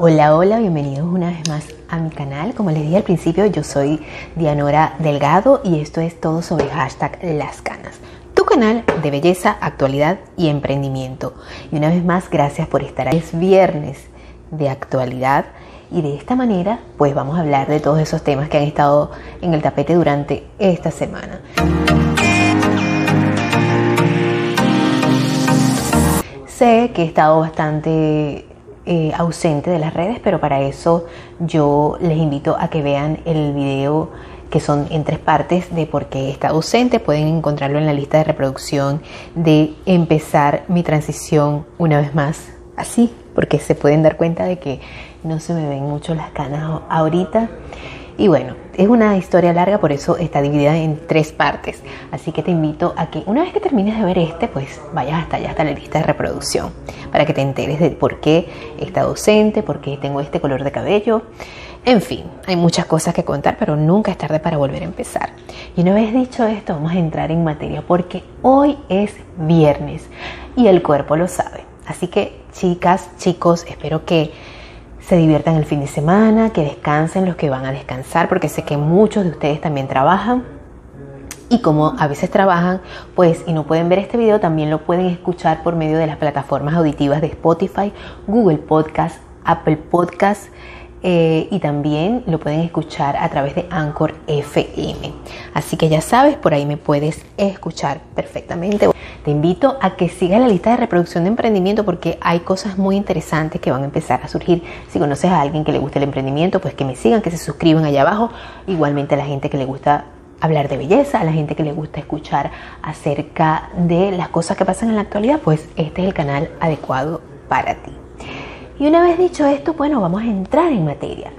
Hola, hola, bienvenidos una vez más a mi canal. Como les dije al principio, yo soy Dianora Delgado y esto es todo sobre hashtag Las Canas, tu canal de belleza, actualidad y emprendimiento. Y una vez más, gracias por estar ahí. Es viernes de actualidad y de esta manera, pues vamos a hablar de todos esos temas que han estado en el tapete durante esta semana. Sé que he estado bastante eh, ausente de las redes, pero para eso yo les invito a que vean el video que son en tres partes de por qué está ausente. Pueden encontrarlo en la lista de reproducción de empezar mi transición una vez más así, porque se pueden dar cuenta de que no se me ven mucho las canas ahorita. Y bueno, es una historia larga, por eso está dividida en tres partes. Así que te invito a que una vez que termines de ver este, pues vayas hasta allá, hasta la lista de reproducción, para que te enteres de por qué está docente, por qué tengo este color de cabello. En fin, hay muchas cosas que contar, pero nunca es tarde para volver a empezar. Y una vez dicho esto, vamos a entrar en materia, porque hoy es viernes y el cuerpo lo sabe. Así que, chicas, chicos, espero que se diviertan el fin de semana, que descansen los que van a descansar, porque sé que muchos de ustedes también trabajan. Y como a veces trabajan, pues y no pueden ver este video, también lo pueden escuchar por medio de las plataformas auditivas de Spotify, Google Podcast, Apple Podcast eh, y también lo pueden escuchar a través de Anchor FM. Así que ya sabes, por ahí me puedes escuchar perfectamente. Te invito a que sigas la lista de reproducción de emprendimiento porque hay cosas muy interesantes que van a empezar a surgir. Si conoces a alguien que le guste el emprendimiento, pues que me sigan, que se suscriban allá abajo. Igualmente a la gente que le gusta hablar de belleza, a la gente que le gusta escuchar acerca de las cosas que pasan en la actualidad, pues este es el canal adecuado para ti. Y una vez dicho esto, bueno, vamos a entrar en materia.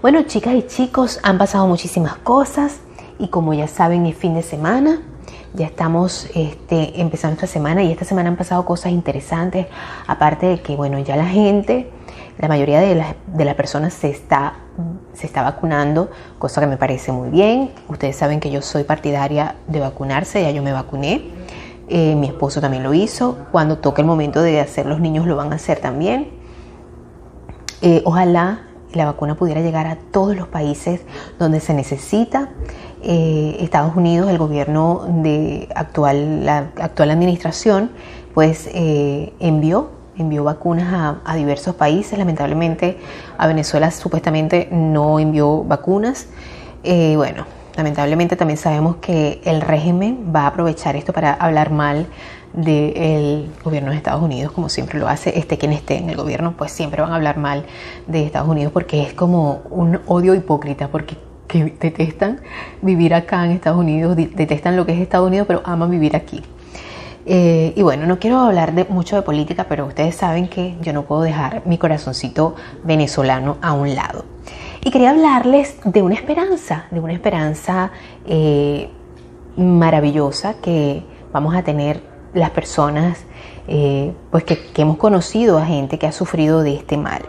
Bueno, chicas y chicos, han pasado muchísimas cosas y como ya saben, es fin de semana. Ya estamos este, empezando esta semana y esta semana han pasado cosas interesantes, aparte de que, bueno, ya la gente, la mayoría de las, personas se está, se está vacunando, cosa que me parece muy bien. Ustedes saben que yo soy partidaria de vacunarse, ya yo me vacuné. Eh, mi esposo también lo hizo. Cuando toque el momento de hacer los niños lo van a hacer también. Eh, ojalá la vacuna pudiera llegar a todos los países donde se necesita. Eh, Estados Unidos, el gobierno de actual, la actual administración, pues eh, envió, envió vacunas a, diversos países. Lamentablemente a Venezuela supuestamente no envió vacunas. bueno, lamentablemente también sabemos que el régimen va a aprovechar esto para hablar mal del gobierno de Estados Unidos, como siempre lo hace, este quien esté en el gobierno, pues siempre van a hablar mal de Estados Unidos porque es como un odio hipócrita, porque detestan vivir acá en Estados Unidos, detestan lo que es Estados Unidos, pero aman vivir aquí. Eh, y bueno, no quiero hablar de, mucho de política, pero ustedes saben que yo no puedo dejar mi corazoncito venezolano a un lado. Y quería hablarles de una esperanza, de una esperanza eh, maravillosa que vamos a tener las personas eh, pues que, hemos conocido a gente que ha sufrido de este mal.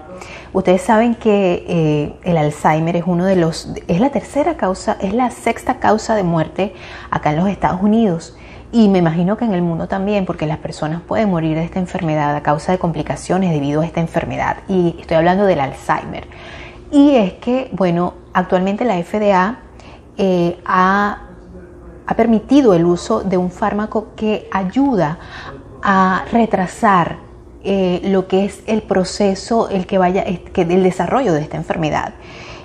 Ustedes saben que eh, el Alzheimer es uno de los, es la tercera causa, es la sexta causa de muerte acá en los Estados Unidos. Y me imagino que en el mundo también, porque las personas pueden morir de esta enfermedad a causa de complicaciones debido a esta enfermedad. Y estoy hablando del Alzheimer. Y es que, bueno, actualmente la FDA eh, ha ha permitido el uso de un fármaco que ayuda a retrasar eh, lo que es el proceso, el que vaya, el desarrollo de esta enfermedad.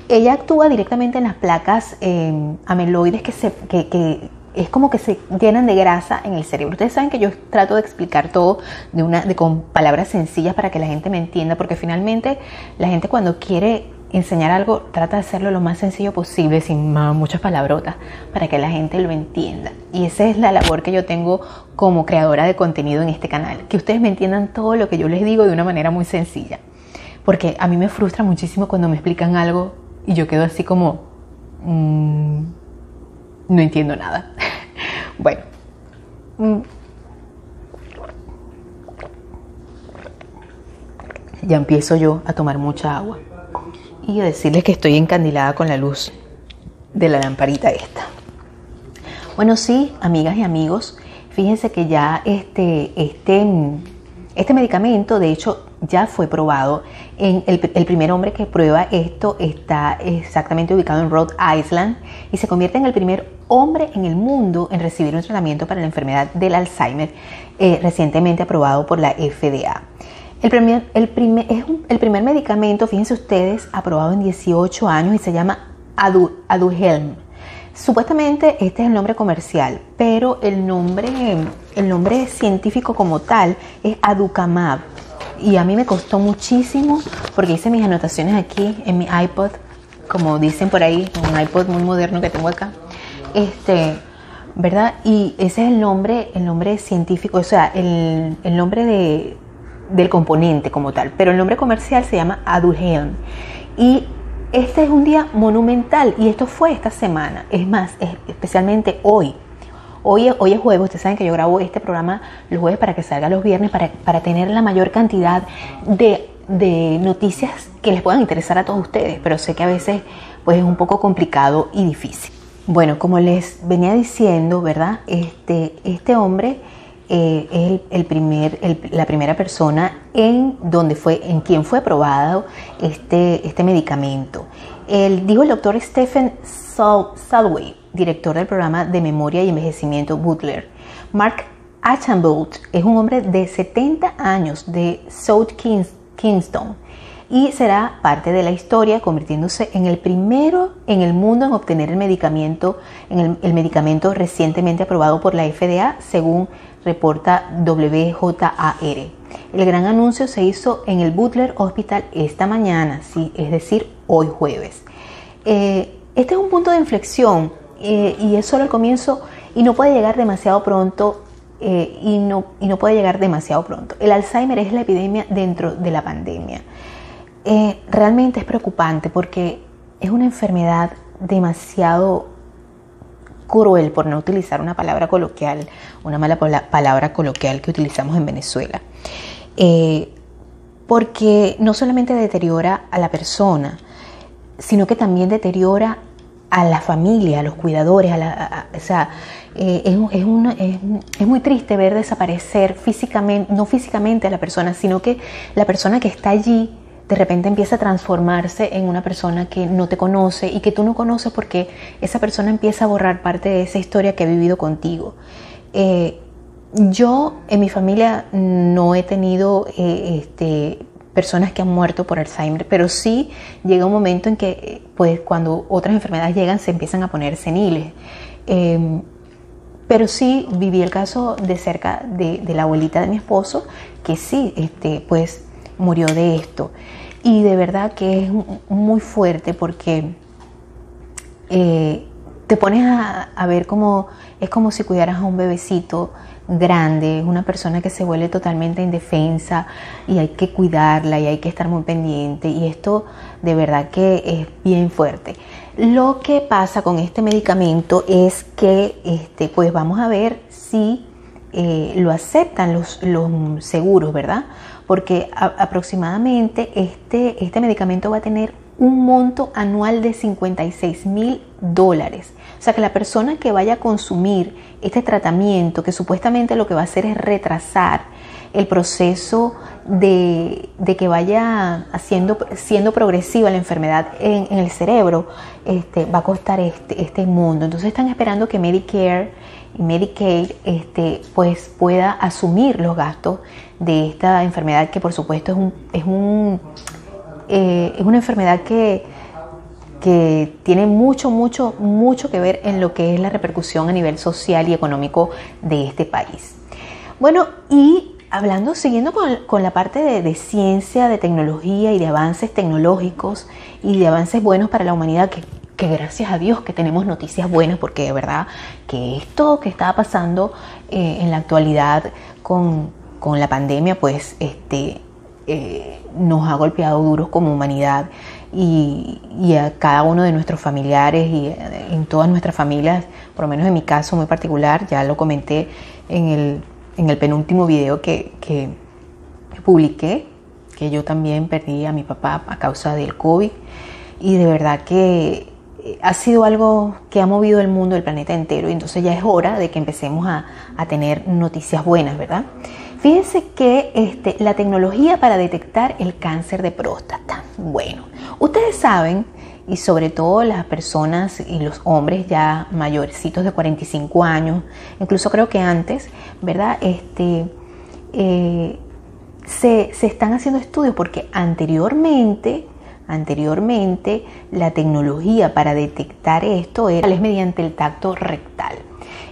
Ella actúa directamente en las placas eh, ameloides que, se, que, es como que se llenan de grasa en el cerebro. Ustedes saben que yo trato de explicar todo de una, de, con palabras sencillas para que la gente me entienda, porque finalmente la gente cuando quiere enseñar algo, trata de hacerlo lo más sencillo posible, sin muchas palabrotas, para que la gente lo entienda. Y esa es la labor que yo tengo como creadora de contenido en este canal, que ustedes me entiendan todo lo que yo les digo de una manera muy sencilla. Porque a mí me frustra muchísimo cuando me explican algo y yo quedo así como, mm, no entiendo nada. bueno. Mm. Ya empiezo yo a tomar mucha agua y decirles que estoy encandilada con la luz de la lamparita esta. Bueno, sí, amigas y amigos, fíjense que ya este, este, este medicamento, de hecho, ya fue probado. En el, primer hombre que prueba esto está exactamente ubicado en Rhode Island y se convierte en el primer hombre en el mundo en recibir un tratamiento para la enfermedad del Alzheimer eh, recientemente aprobado por la FDA. El primer, el, primer, es el primer medicamento, fíjense ustedes, aprobado en 18 años y se llama Adu, Aduhelm. Supuestamente este es el nombre comercial, pero el nombre, el nombre científico como tal es Aducamab. Y a mí me costó muchísimo porque hice mis anotaciones aquí en mi iPod, como dicen por ahí, un iPod muy moderno que tengo acá. Este, ¿verdad? Y ese es el nombre, el nombre científico, o sea, el, el nombre de, del componente como tal, pero el nombre comercial se llama Aduhelm. Y este es un día monumental y esto fue esta semana, es más, especialmente hoy. Hoy, hoy es jueves, ustedes saben que yo grabo este programa los jueves para que salga los viernes, para, para tener la mayor cantidad de, de, noticias que les puedan interesar a todos ustedes, pero sé que a veces pues, es un poco complicado y difícil. Bueno, como les venía diciendo, ¿verdad? Este, este hombre eh, es el, primer, la primera persona en donde fue, en quien fue aprobado este, este medicamento. El, dijo el doctor Stephen Salway, director del programa de memoria y envejecimiento Butler. Mark Achambolt es un hombre de 70 años de South Kingston y será parte de la historia convirtiéndose en el primero en el mundo en obtener el medicamento, en el medicamento recientemente aprobado por la FDA según reporta WJAR. El gran anuncio se hizo en el Butler Hospital esta mañana, sí, es decir, hoy jueves. Eh, este es un punto de inflexión eh, y es solo el comienzo y no puede llegar demasiado pronto eh, y, no, y no puede llegar demasiado pronto. El Alzheimer es la epidemia dentro de la pandemia. realmente es preocupante porque es una enfermedad demasiado cruel, por no utilizar una palabra coloquial, una mala palabra coloquial que utilizamos en Venezuela. Eh, porque no solamente deteriora a la persona, sino que también deteriora a la familia, a los cuidadores, a la, o sea, eh, es, es, muy triste ver desaparecer físicamente, no físicamente a la persona, sino que la persona que está allí de repente empieza a transformarse en una persona que no te conoce y que tú no conoces porque esa persona empieza a borrar parte de esa historia que ha vivido contigo. Eh, yo en mi familia no he tenido eh, este, personas que han muerto por Alzheimer, pero sí llega un momento en que pues cuando otras enfermedades llegan se empiezan a poner seniles. Em, pero sí viví el caso de cerca de, la abuelita de mi esposo, que sí, este, pues murió de esto. Y de verdad que es muy fuerte porque eh, te pones a, ver como es como si cuidaras a un bebecito grande, una persona que se vuelve totalmente indefensa y hay que cuidarla y hay que estar muy pendiente y esto de verdad que es bien fuerte. Lo que pasa con este medicamento es que este, pues vamos a ver si eh, lo aceptan los, los seguros, ¿verdad? Porque aproximadamente este, este medicamento va a tener un monto anual de 56 mil dólares. O sea que la persona que vaya a consumir este tratamiento, que supuestamente lo que va a hacer es retrasar el proceso de, que vaya haciendo, siendo progresiva la enfermedad en, el cerebro, este, va a costar este, este mundo. Entonces están esperando que Medicare y Medicaid este, pues pueda asumir los gastos de esta enfermedad que por supuesto es, un, es, un, eh, es una enfermedad que, que tiene mucho, mucho, mucho que ver en lo que es la repercusión a nivel social y económico de este país. Bueno, y hablando, siguiendo con, la parte de, de, ciencia, de tecnología y de avances tecnológicos y de avances buenos para la humanidad, que, que gracias a Dios que tenemos noticias buenas, porque de verdad que esto que está pasando eh, en la actualidad con, con la pandemia, pues este, eh, nos ha golpeado duros como humanidad y, a cada uno de nuestros familiares y eh, en todas nuestras familias, por lo menos en mi caso muy particular, ya lo comenté en el, en el penúltimo video que, que, publiqué, que yo también perdí a mi papá a causa del COVID. Y de verdad que ha sido algo que ha movido el mundo, el planeta entero, y entonces ya es hora de que empecemos a, a tener noticias buenas, ¿verdad? Fíjense que este, la tecnología para detectar el cáncer de próstata. Bueno, ustedes saben, y sobre todo las personas y los hombres ya mayorcitos de 45 años, incluso creo que antes, ¿verdad? Este, eh, se, se están haciendo estudios porque anteriormente Anteriormente, la tecnología para detectar esto era mediante el tacto rectal.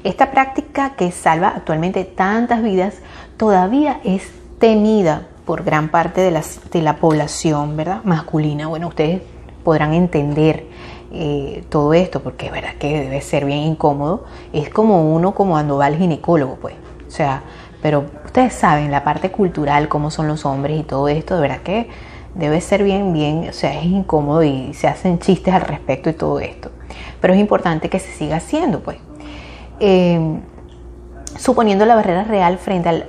Esta práctica que salva actualmente tantas vidas todavía es temida por gran parte de la, de la población ¿verdad? masculina. Bueno, ustedes podrán entender eh, todo esto porque es verdad que debe ser bien incómodo. Es como uno como cuando va al ginecólogo, pues. O sea, pero ustedes saben la parte cultural, cómo son los hombres y todo esto, de verdad que debe ser bien, bien, o sea, es incómodo y se hacen chistes al respecto y todo esto. Pero es importante que se siga haciendo, pues. Eh, suponiendo la barrera real frente al,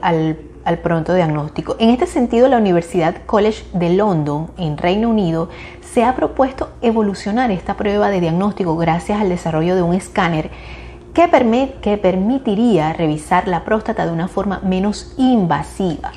al, pronto diagnóstico. En este sentido, la Universidad College de London, en Reino Unido, se ha propuesto evolucionar esta prueba de diagnóstico gracias al desarrollo de un escáner que, que permitiría revisar la próstata de una forma menos invasiva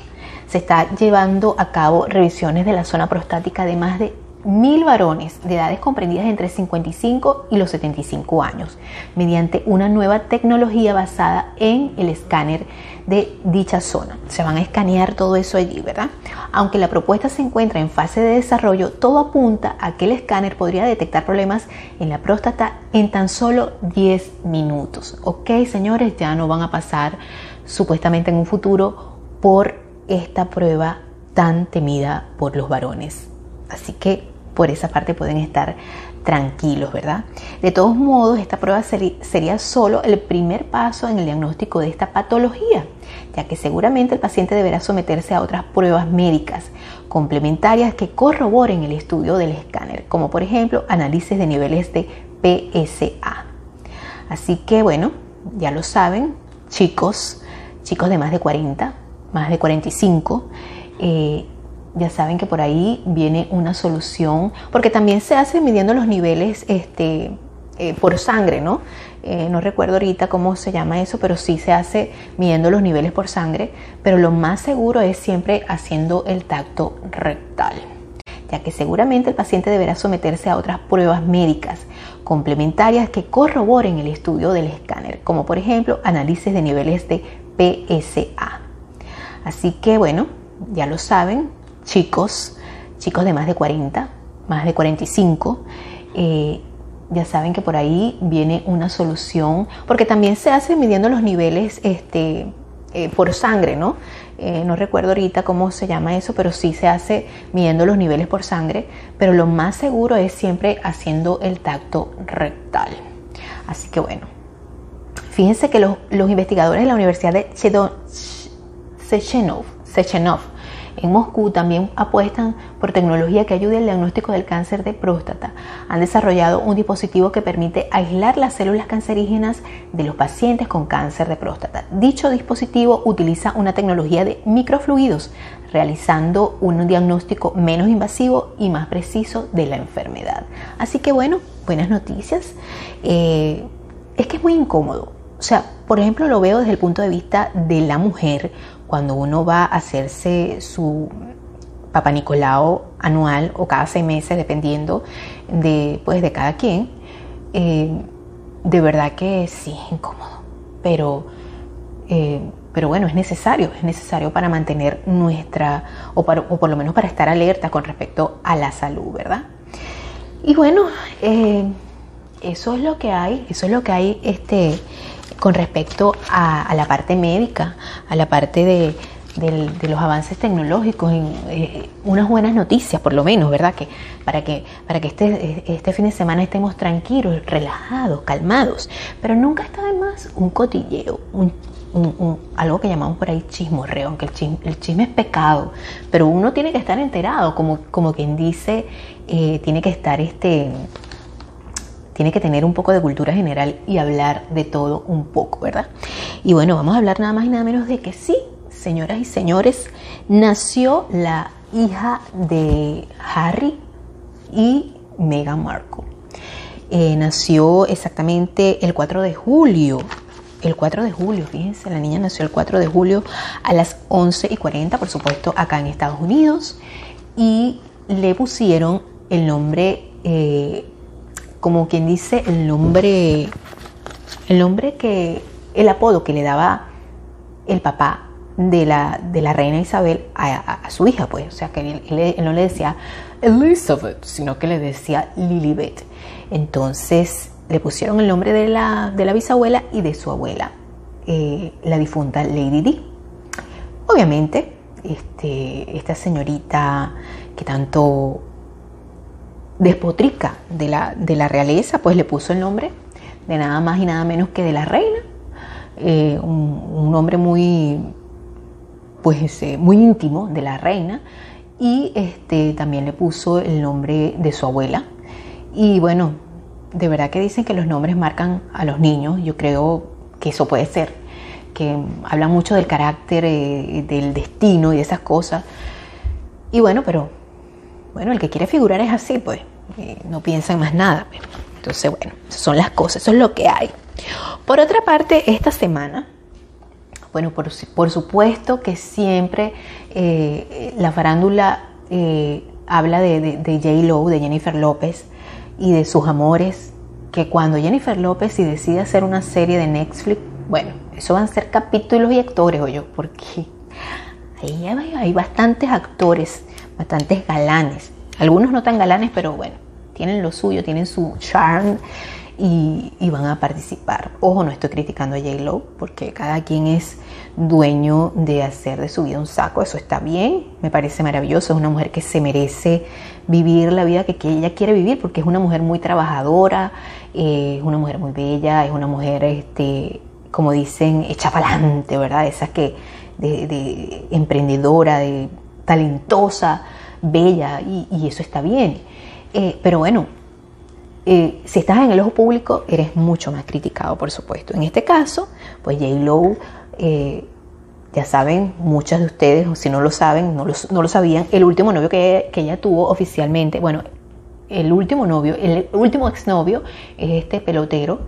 se está llevando a cabo revisiones de la zona prostática de más de mil varones de edades comprendidas entre 55 y los 75 años, mediante una nueva tecnología basada en el escáner de dicha zona. Se van a escanear todo eso allí, ¿verdad? Aunque la propuesta se encuentra en fase de desarrollo, todo apunta a que el escáner podría detectar problemas en la próstata en tan solo 10 minutos. Ok, señores, ya no van a pasar supuestamente en un futuro por esta prueba tan temida por los varones. Así que por esa parte pueden estar tranquilos, ¿verdad? De todos modos, esta prueba sería solo el primer paso en el diagnóstico de esta patología, ya que seguramente el paciente deberá someterse a otras pruebas médicas complementarias que corroboren el estudio del escáner, como por ejemplo análisis de niveles de PSA. Así que bueno, ya lo saben, chicos, chicos de más de 40, más de 45, eh, ya saben que por ahí viene una solución, porque también se hace midiendo los niveles este, eh, por sangre, ¿no? Eh, no recuerdo ahorita cómo se llama eso, pero sí se hace midiendo los niveles por sangre, pero lo más seguro es siempre haciendo el tacto rectal, ya que seguramente el paciente deberá someterse a otras pruebas médicas complementarias que corroboren el estudio del escáner, como por ejemplo análisis de niveles de PSA. Así que bueno, ya lo saben, chicos, chicos de más de 40, más de 45, eh, ya saben que por ahí viene una solución, porque también se hace midiendo los niveles este, eh, por sangre, ¿no? Eh, no recuerdo ahorita cómo se llama eso, pero sí se hace midiendo los niveles por sangre, pero lo más seguro es siempre haciendo el tacto rectal. Así que bueno, fíjense que los, los investigadores de la Universidad de Chedon, Sechenov, en Moscú también apuestan por tecnología que ayude al diagnóstico del cáncer de próstata. Han desarrollado un dispositivo que permite aislar las células cancerígenas de los pacientes con cáncer de próstata. Dicho dispositivo utiliza una tecnología de microfluidos, realizando un diagnóstico menos invasivo y más preciso de la enfermedad. Así que bueno, buenas noticias. Eh, es que es muy incómodo. O sea, por ejemplo, lo veo desde el punto de vista de la mujer cuando uno va a hacerse su Papa Nicolau anual o cada seis meses, dependiendo de, pues, de cada quien, eh, de verdad que sí es incómodo, pero, eh, pero bueno, es necesario, es necesario para mantener nuestra, o, o, por lo menos para estar alerta con respecto a la salud, ¿verdad? Y bueno, eh, eso es lo que hay, eso es lo que hay este, con respecto a, la parte médica, a la parte de, los avances tecnológicos, eh, unas buenas noticias por lo menos, ¿verdad? Que para que, para que este, este fin de semana estemos tranquilos, relajados, calmados, pero nunca está de más un cotilleo, algo que llamamos por ahí chismorreo, aunque el chisme, el chisme, es pecado, pero uno tiene que estar enterado, como, como quien dice, eh, tiene que estar este tiene que tener un poco de cultura general y hablar de todo un poco, ¿verdad? Y bueno, vamos a hablar nada más y nada menos de que sí, señoras y señores, nació la hija de Harry y Meghan Markle. Eh, nació exactamente el 4 de julio el 4 de julio, fíjense, la niña nació el 4 de julio a las 11 y 40, por supuesto, acá en Estados Unidos, y le pusieron el nombre, eh, como quien dice, el nombre, el nombre que, el apodo que le daba el papá de la, de la reina Isabel a, su hija, pues, o sea, que él, no le decía Elizabeth, sino que le decía Lilibet. Entonces le pusieron el nombre de la, de la bisabuela y de su abuela, eh, la difunta Lady Di. Obviamente, este, esta señorita que tanto despotrica de la, de la realeza, pues le puso el nombre de nada más y nada menos que de la reina. Eh, un, nombre muy, pues, eh, muy íntimo de la reina. Y este, también le puso el nombre de su abuela. Y bueno, de verdad que dicen que los nombres marcan a los niños. Yo creo que eso puede ser. Que hablan mucho del carácter, eh, del destino y de esas cosas. Y bueno, pero bueno, el que quiere figurar es así, pues. No piensa en más nada. Entonces, bueno, son las cosas, eso es lo que hay. Por otra parte, esta semana, bueno, por, supuesto que siempre eh, la farándula eh, habla de, de, de J. Lo, de Jennifer López y de sus amores, que cuando Jennifer López y decide hacer una serie de Netflix, bueno, eso van a ser capítulos y actores, oye, porque ahí hay bastantes actores, bastantes galanes, algunos no tan galanes, pero bueno, tienen lo suyo, tienen su charm y, van a participar. Ojo, no estoy criticando a J-Lo porque cada quien es dueño de hacer de su vida un saco, eso está bien, me parece maravilloso, es una mujer que se merece vivir la vida que, ella quiere vivir porque es una mujer muy trabajadora, eh, es una mujer muy bella, es una mujer, este, como dicen, hecha ¿verdad? Esa que de, emprendedora, de talentosa, bella y eso está bien. Eh, pero bueno, eh, si estás en el ojo público, eres mucho más criticado, por supuesto. En este caso, pues J. Lowe, eh, ya saben, muchas de ustedes, o si no lo saben, no lo, sabían, el último novio que, ella tuvo oficialmente, bueno, el último novio, el último exnovio es este pelotero,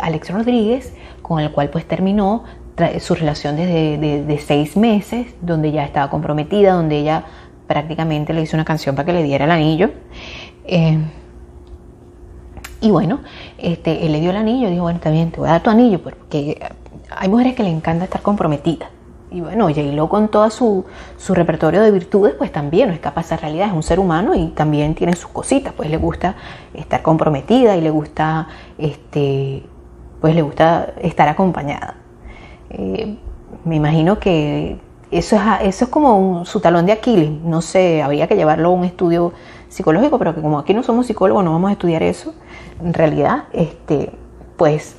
Alex Rodríguez, con el cual pues terminó su relación desde de, seis meses, donde ya estaba comprometida, donde ella prácticamente le hizo una canción para que le diera el anillo. Eh, y bueno, este, él le dio el anillo, dijo, bueno, bien, te voy a dar tu anillo, porque hay mujeres que le encanta estar comprometidas. Y bueno, J-Lo con todo su, su, repertorio de virtudes, pues también no escapa esa realidad, es un ser humano y también tiene sus cositas, pues le gusta estar comprometida y le gusta, este, pues le gusta estar acompañada. Eh, me imagino que eso es, eso es como su talón de Aquiles, no sé, habría que llevarlo a un estudio psicológico, pero que como aquí no somos psicólogos, no vamos a estudiar eso, en realidad, este, pues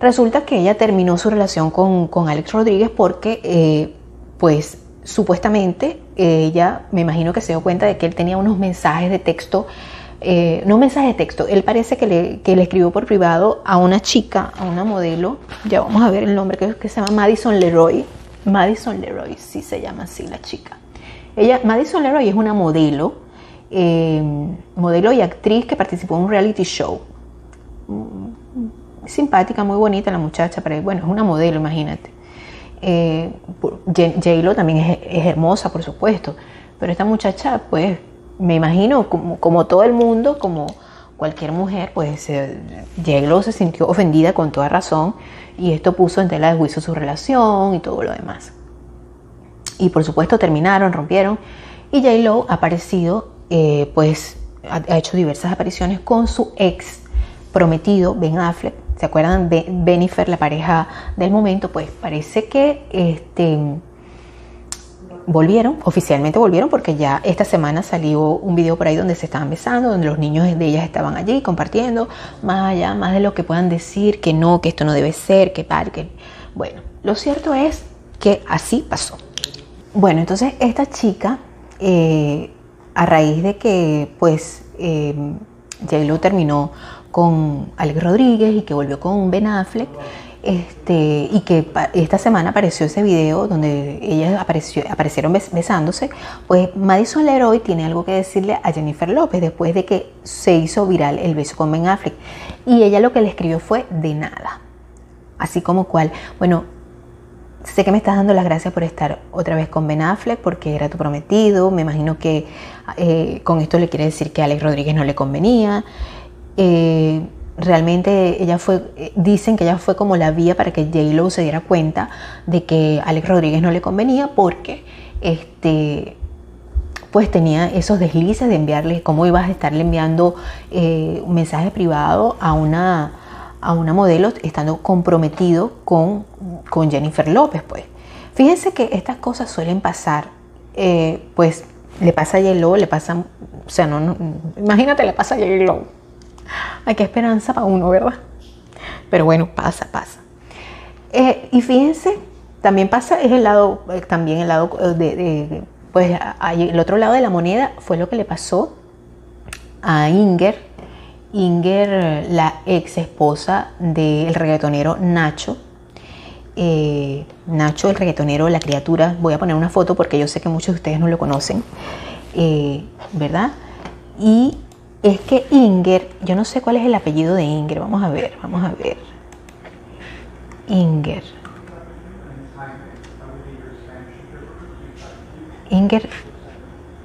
resulta que ella terminó su relación con, Alex Rodríguez porque, eh, pues supuestamente, ella, me imagino que se dio cuenta de que él tenía unos mensajes de texto, eh, no mensajes de texto, él parece que le, que le, escribió por privado a una chica, a una modelo, ya vamos a ver el nombre, que, que se llama Madison Leroy, Madison Leroy, sí se llama así la chica. Ella, Madison Leroy es una modelo Em, modelo y actriz que participó en un reality show. Mm, simpática, muy bonita la muchacha, pero bueno, es una modelo, imagínate. Eh, J-Lo también es, hermosa, por supuesto, pero esta muchacha, pues, me imagino, como, todo el mundo, como cualquier mujer, pues J-Lo se sintió ofendida con toda razón y esto puso en tela de juicio su relación y todo lo demás. Y por supuesto terminaron, rompieron y J-Lo ha aparecido eh, pues ha, hecho diversas apariciones con su ex prometido Ben Affleck. ¿Se acuerdan de Benifer, la pareja del momento? Pues parece que este, volvieron, oficialmente volvieron, porque ya esta semana salió un video por ahí donde se estaban besando, donde los niños de ellas estaban allí compartiendo, más allá, más de lo que puedan decir, que no, que esto no debe ser, que tal, que... Bueno, lo cierto es que así pasó. Bueno, entonces esta chica eh, a raíz de que pues eh, J-Lo terminó con Alex Rodríguez y que volvió con Ben Affleck, este, y que esta semana apareció ese video donde ellas aparecieron besándose, pues Madison Leroy tiene algo que decirle a Jennifer López después de que se hizo viral el beso con Ben Affleck. Y ella lo que le escribió fue de nada. Así como cual, bueno, sé que me estás dando las gracias por estar otra vez con Ben Affleck porque era tu prometido. Me imagino que eh, con esto le quiere decir que a Alex Rodríguez no le convenía. Eh, realmente ella fue, eh, dicen que ella fue como la vía para que J-Lo se diera cuenta de que Alex Rodríguez no le convenía porque este pues tenía esos deslices de enviarle, cómo ibas a estarle enviando un mensaje privado a una a una modelo estando comprometido con, con Jennifer López, pues. Fíjense que estas cosas suelen pasar, eh, pues le pasa a J-Lo, le pasa, o sea, no, imagínate, le pasa a J-Lo. Hay que esperanza para uno, ¿verdad? Pero bueno, pasa, pasa. Eh, y fíjense, también pasa, es el lado, eh, también el lado de, de, pues el otro lado de la moneda fue lo que le pasó a Inger Inger, la ex esposa del reggaetonero Nacho. Eh, Nacho, el reggaetonero, la criatura, voy a poner una foto porque yo sé que muchos de ustedes no lo conocen, eh, ¿verdad? Y es que Inger, yo no sé cuál es el apellido de Inger, vamos a ver, vamos a ver. Inger. Inger,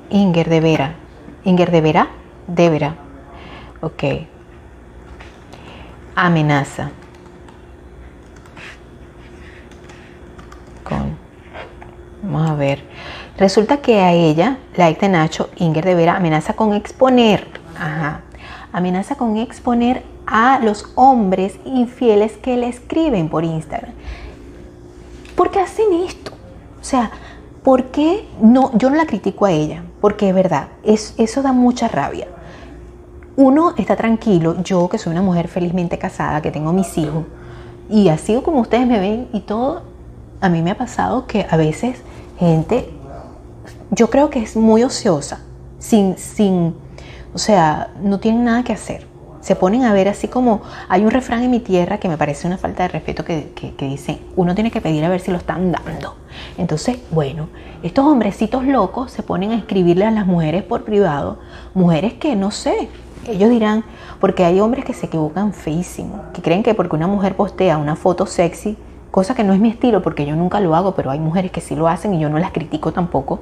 Inger de Vera. Inger de Vera, de Vera. Ok. Amenaza. Con. Vamos a ver. Resulta que a ella, la ex de Nacho, Inger de Vera, amenaza con exponer. Ajá. Amenaza con exponer a los hombres infieles que le escriben por Instagram. ¿Por qué hacen esto? O sea, ¿por qué no? Yo no la critico a ella, porque es verdad, es, eso da mucha rabia uno está tranquilo, yo que soy una mujer felizmente casada, que tengo mis hijos, y así como ustedes me ven y todo, a mí me ha pasado que a veces gente, yo creo que es muy ociosa, sin, sin, o sea, no tienen nada que hacer. Se ponen a ver así como hay un refrán en mi tierra que me parece una falta de respeto que, que, que dice, uno tiene que pedir a ver si lo están dando. Entonces, bueno, estos hombrecitos locos se ponen a escribirle a las mujeres por privado, mujeres que no sé, ellos dirán, porque hay hombres que se equivocan feísimo, que creen que porque una mujer postea una foto sexy, cosa que no es mi estilo porque yo nunca lo hago, pero hay mujeres que sí lo hacen y yo no las critico tampoco.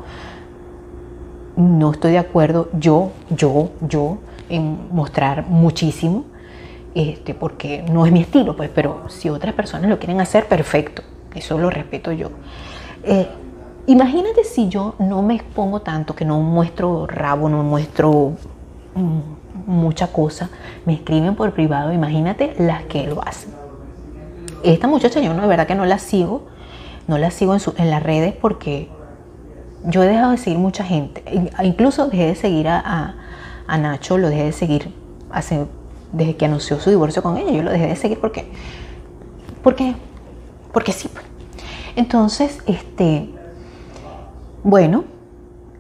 No estoy de acuerdo yo, yo, yo en mostrar muchísimo, este, porque no es mi estilo, pues, pero si otras personas lo quieren hacer, perfecto, eso lo respeto yo. Eh, imagínate si yo no me expongo tanto, que no muestro rabo, no muestro mm, mucha cosa, me escriben por privado, imagínate las que lo hacen. Esta muchacha yo no, de verdad que no la sigo, no la sigo en, en las redes porque yo he dejado de seguir mucha gente, incluso dejé de seguir a, a, Nacho, lo dejé de seguir hace, desde que anunció su divorcio con ella, yo lo dejé de seguir porque, porque, porque sí. Pues. Entonces, este, bueno,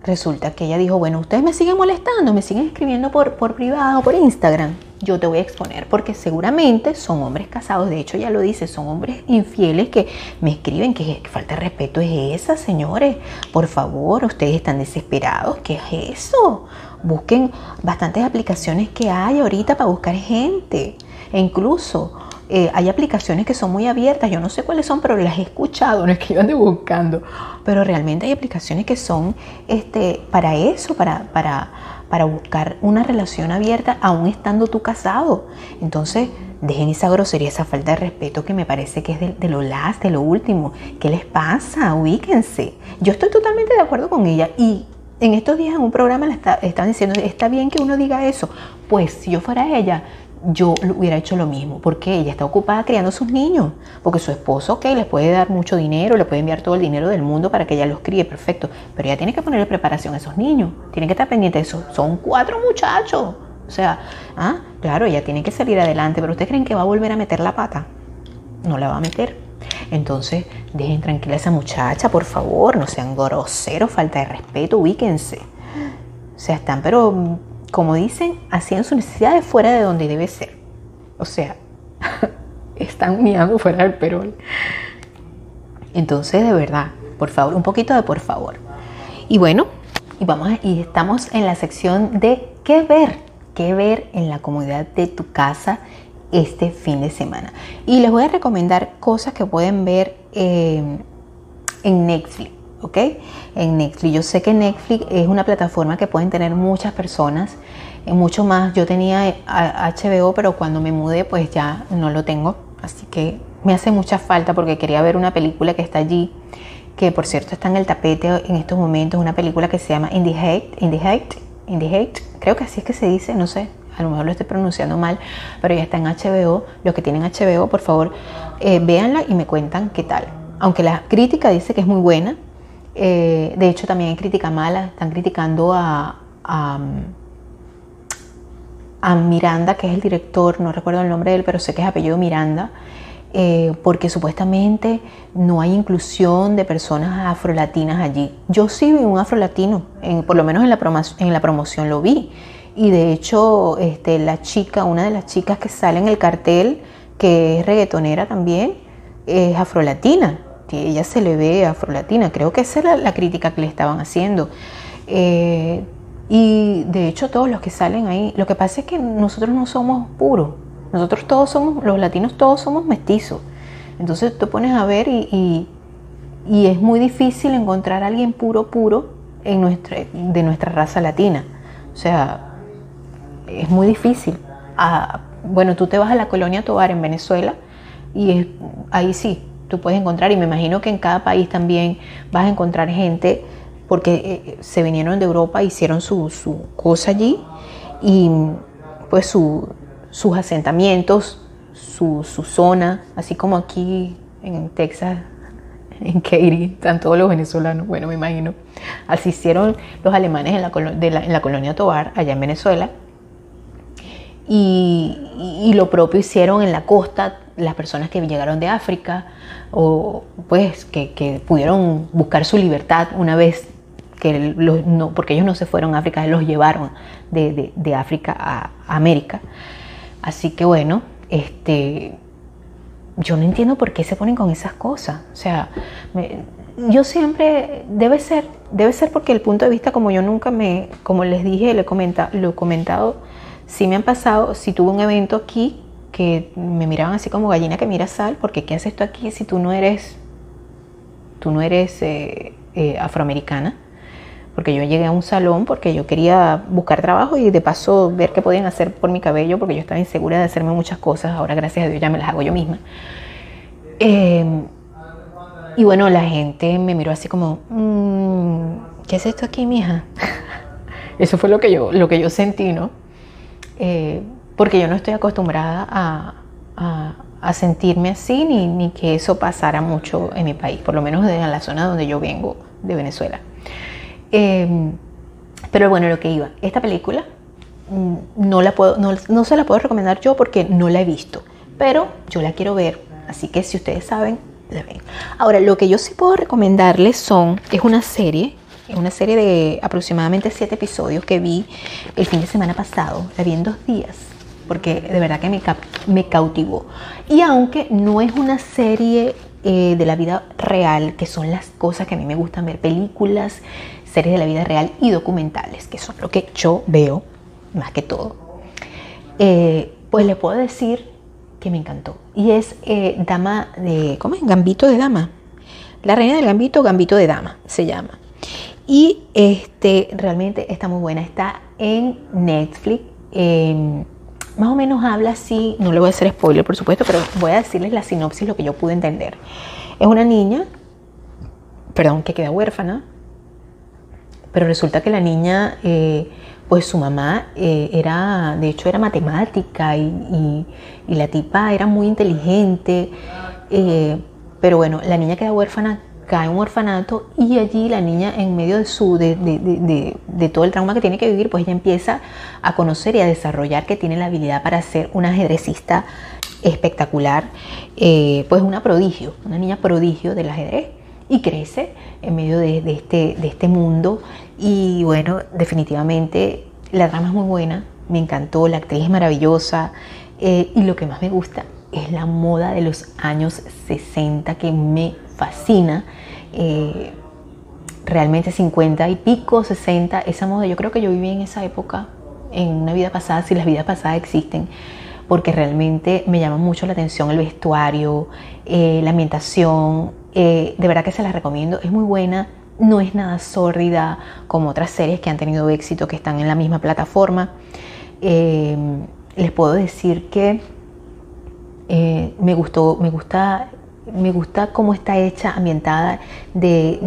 Resulta que ella dijo, bueno, ustedes me siguen molestando, me siguen escribiendo por, por privado, por Instagram. Yo te voy a exponer porque seguramente son hombres casados, de hecho ya lo dice, son hombres infieles que me escriben que, falta de respeto es esa, señores. Por favor, ustedes están desesperados, ¿qué es eso? Busquen bastantes aplicaciones que hay ahorita para buscar gente. E incluso eh, hay aplicaciones que son muy abiertas, yo no sé cuáles son, pero las he escuchado, no es que yo ande buscando, pero realmente hay aplicaciones que son este, para eso, para, para, para buscar una relación abierta aún estando tú casado. Entonces, dejen esa grosería, esa falta de respeto que me parece que es de, lo last, de lo último. ¿Qué les pasa? Ubíquense. Yo estoy totalmente de acuerdo con ella y en estos días en un programa le está, estaban diciendo, está bien que uno diga eso. Pues si yo fuera ella, yo hubiera hecho lo mismo, porque ella está ocupada criando a sus niños, porque su esposo, ok, les puede dar mucho dinero, le puede enviar todo el dinero del mundo para que ella los críe, perfecto, pero ella tiene que ponerle preparación a esos niños, tiene que estar pendiente de eso, son cuatro muchachos, o sea, ah, claro, ella tiene que salir adelante, pero ¿ustedes creen que va a volver a meter la pata? No la va a meter. Entonces, dejen tranquila a esa muchacha, por favor, no sean groseros, falta de respeto, ubíquense. O sea, están pero como dicen, hacían sus necesidades fuera de donde debe ser. O sea, están mirando fuera del perol. Entonces, de verdad, por favor, un poquito de por favor. Y bueno, y vamos y estamos en la sección de qué ver, qué ver en la comodidad de tu casa este fin de semana. Y les voy a recomendar cosas que pueden ver eh, en Netflix. ¿Ok? En Netflix. Yo sé que Netflix es una plataforma que pueden tener muchas personas, eh, mucho más. Yo tenía HBO, pero cuando me mudé, pues ya no lo tengo. Así que me hace mucha falta porque quería ver una película que está allí, que por cierto está en el tapete en estos momentos, una película que se llama In the Hate, In Hate, In Hate, creo que así es que se dice, no sé, a lo mejor lo estoy pronunciando mal, pero ya está en HBO. Los que tienen HBO, por favor, eh, véanla y me cuentan qué tal. Aunque la crítica dice que es muy buena, eh, de hecho también hay crítica mala, están criticando a, a, Miranda, que es el director, no recuerdo el nombre de él, pero sé que es apellido Miranda, eh, porque supuestamente no hay inclusión de personas afrolatinas allí. Yo sí vi un afrolatino, en, por lo menos en la, en la promoción lo vi. Y de hecho, este, la chica, una de las chicas que sale en el cartel, que es reggaetonera también, es afrolatina. Que ella se le ve afrolatina. Creo que esa era la crítica que le estaban haciendo. Eh, y de hecho, todos los que salen ahí, lo que pasa es que nosotros no somos puros. Nosotros todos somos, los latinos todos somos mestizos. Entonces tú pones a ver y, y, es muy difícil encontrar a alguien puro, puro en nuestra, de nuestra raza latina. O sea, es muy difícil. Ah, bueno, tú te vas a la colonia Tobar en Venezuela y ahí sí, tú puedes encontrar, y me imagino que en cada país también vas a encontrar gente, porque eh, se vinieron de Europa, hicieron su, cosa allí, y pues sus asentamientos, su, su, zona, así como aquí en Texas, en Katy, están todos los venezolanos, bueno, me imagino. Así hicieron los alemanes en la, en la colonia Tobar, allá en Venezuela, y, lo propio hicieron en la costa las personas que llegaron de África o pues que, pudieron buscar su libertad una vez que los, no, porque ellos no se fueron a África, los llevaron de, África a, América. Así que bueno, este, yo no entiendo por qué se ponen con esas cosas. O sea, yo siempre, debe ser, debe ser porque el punto de vista, como yo nunca me, como les dije, lo he comentado Sí me han pasado, si tuve un evento aquí que me miraban así como gallina que mira sal, porque ¿qué haces tú aquí si tú no eres, tú no eres eh, eh, afroamericana? Porque yo llegué a un salón porque yo quería buscar trabajo y de paso ver qué podían hacer por mi cabello, porque yo estaba insegura de hacerme muchas cosas, ahora gracias a Dios ya me las hago yo misma. Em, y bueno, la gente me miró así como, mm, ¿qué es esto aquí, mija? Eso fue lo que yo, lo que yo sentí, ¿no? Eh, porque yo no estoy acostumbrada a, sentirme así ni, que eso pasara mucho en mi país, por lo menos en la zona donde yo vengo, de Venezuela. Em, pero bueno, lo que iba, esta película mm, no, la puedo, no, se la puedo recomendar yo porque no la he visto, pero yo la quiero ver, así que si ustedes saben, la ven. Ahora, lo que yo sí puedo recomendarles son, es una serie es una serie de aproximadamente siete episodios que vi el fin de semana pasado. La vi en dos días porque de verdad que me, cautivó. Y aunque no es una serie eh, de la vida real, que son las cosas que a mí me gustan ver, películas, series de la vida real y documentales, que son lo que yo veo más que todo, eh, pues le puedo decir que me encantó. Y es eh, Dama de, ¿cómo es? Gambito de Dama. La reina del Gambito, Gambito de Dama, se llama. Y este, realmente está muy buena. Está en Netflix. Em, más o menos habla así, no le voy a hacer spoiler por supuesto, pero voy a decirles la sinopsis, lo que yo pude entender. Es una niña, perdón, que queda huérfana, pero resulta que la niña, eh, pues su mamá eh, era, de hecho era matemática y, la tipa era muy inteligente, eh, pero bueno, la niña queda huérfana cae un orfanato y allí la niña en medio de, su, de, todo el trauma que tiene que vivir, pues ella empieza a conocer y a desarrollar que tiene la habilidad para ser una ajedrecista espectacular, eh, pues una prodigio, una niña prodigio del ajedrez y crece en medio de, este, de este mundo. Y bueno, definitivamente la trama es muy buena, me encantó, la actriz es maravillosa eh, y lo que más me gusta es la moda de los años 60 que me fascina. Eh, realmente 50 y pico, 60, esa moda, yo creo que yo viví en esa época, en una vida pasada, si las vidas pasadas existen, porque realmente me llama mucho la atención el vestuario, eh, la ambientación. Eh, de verdad que se las recomiendo, es muy buena, no es nada sórdida como otras series que han tenido éxito, que están en la misma plataforma. Les puedo decir que me gustó, me gusta me gusta cómo está hecha, ambientada de,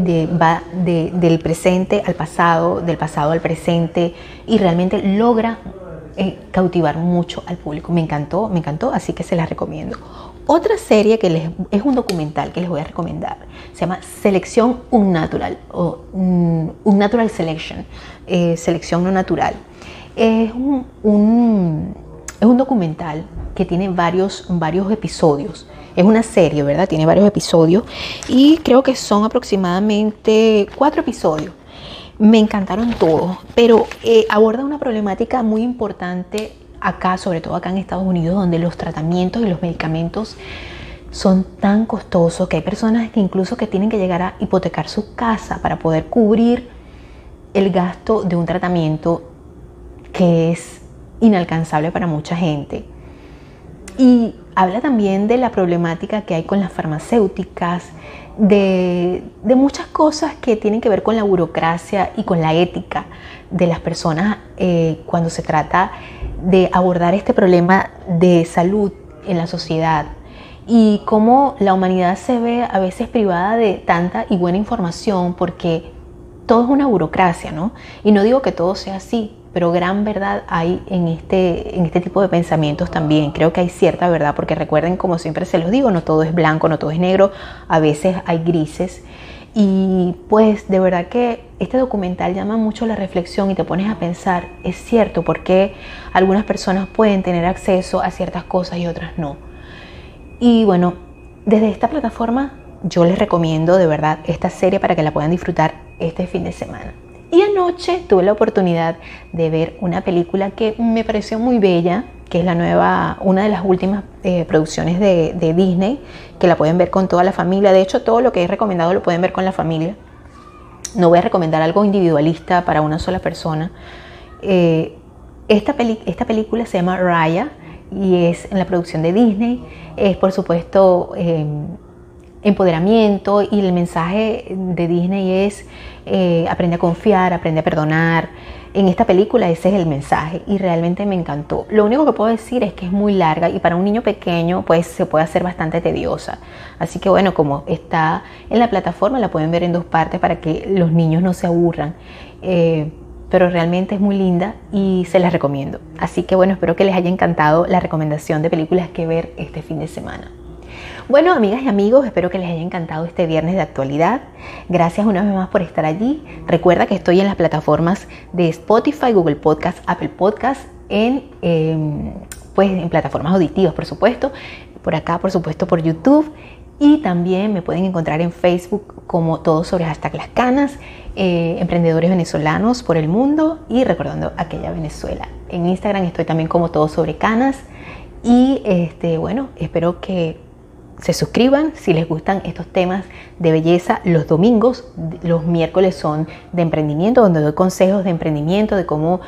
del presente al pasado, del pasado al presente y realmente logra eh, cautivar mucho al público. Me encantó, me encantó, así que se las recomiendo. Otra serie que es un documental que les voy a recomendar se llama Selección Unnatural o un Unnatural Selection, eh, Selección No Natural. Es un, documental que tiene varios episodios es una serie, ¿verdad? Tiene varios episodios y creo que son aproximadamente cuatro episodios. Me encantaron todos, pero eh, aborda una problemática muy importante acá, sobre todo acá en Estados Unidos, donde los tratamientos y los medicamentos son tan costosos que hay personas que incluso que tienen que llegar a hipotecar su casa para poder cubrir el gasto de un tratamiento que es inalcanzable para mucha gente. Y habla también de la problemática que hay con las farmacéuticas, de, muchas cosas que tienen que ver con la burocracia y con la ética de las personas eh, cuando se trata de abordar este problema de salud en la sociedad y cómo la humanidad se ve a veces privada de tanta y buena información porque todo es una burocracia, ¿no? Y no digo que todo sea así, pero gran verdad hay en este, en este tipo de pensamientos también. Creo que hay cierta verdad, porque recuerden, como siempre se los digo, no todo es blanco, no todo es negro, a veces hay grises. Y pues de verdad que este documental llama mucho la reflexión y te pones a pensar, es cierto, porque algunas personas pueden tener acceso a ciertas cosas y otras no. Y bueno, desde esta plataforma yo les recomiendo de verdad esta serie para que la puedan disfrutar este fin de semana. Y anoche tuve la oportunidad de ver una película que me pareció muy bella, que es la nueva, una de las últimas eh, producciones de, Disney, que la pueden ver con toda la familia. De hecho, todo lo que he recomendado lo pueden ver con la familia. No voy a recomendar algo individualista para una sola persona. Eh, esta, película se llama Raya y es en la producción de Disney. Es, por supuesto, em, empoderamiento y el mensaje de Disney es eh, aprende a confiar, aprende a perdonar. En esta película ese es el mensaje y realmente me encantó. Lo único que puedo decir es que es muy larga y para un niño pequeño pues se puede hacer bastante tediosa. Así que bueno, como está en la plataforma la pueden ver en dos partes para que los niños no se aburran. Eh, pero realmente es muy linda y se las recomiendo. Así que bueno, espero que les haya encantado la recomendación de películas que ver este fin de semana. Bueno, amigas y amigos, espero que les haya encantado este viernes de actualidad. Gracias una vez más por estar allí. Recuerda que estoy en las plataformas de Spotify, Google Podcast, Apple Podcast, en, em, pues, en plataformas auditivas, por supuesto. Por acá, por supuesto, por YouTube. Y también me pueden encontrar en Facebook como todo sobre hashtag las canas, eh, emprendedores venezolanos por el mundo y recordando aquella Venezuela. En Instagram estoy también como todo sobre canas. Y este, bueno, espero que se suscriban si les gustan estos temas de belleza los domingos. Los miércoles son de emprendimiento, donde doy consejos de emprendimiento, de cómo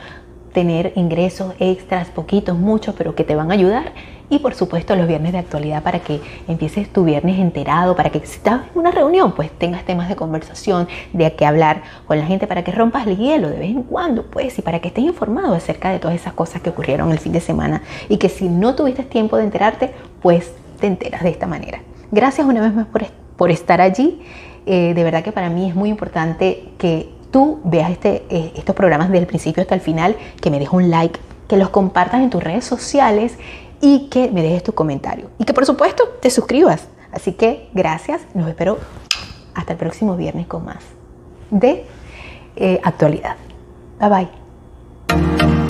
tener ingresos extras, poquitos, muchos, pero que te van a ayudar. Y por supuesto los viernes de actualidad para que empieces tu viernes enterado, para que si estás en una reunión, pues tengas temas de conversación, de qué hablar con la gente, para que rompas el hielo de vez en cuando, pues, y para que estés informado acerca de todas esas cosas que ocurrieron el fin de semana. Y que si no tuviste tiempo de enterarte, pues te enteras de esta manera. Gracias una vez más por, estar allí. Eh, de verdad que para mí es muy importante que tú veas este, eh, estos programas desde el principio hasta el final, que me dejes un like, que los compartas en tus redes sociales y que me dejes tu comentario. Y que por supuesto te suscribas. Así que gracias, nos espero hasta el próximo viernes con más de eh, actualidad. Bye bye.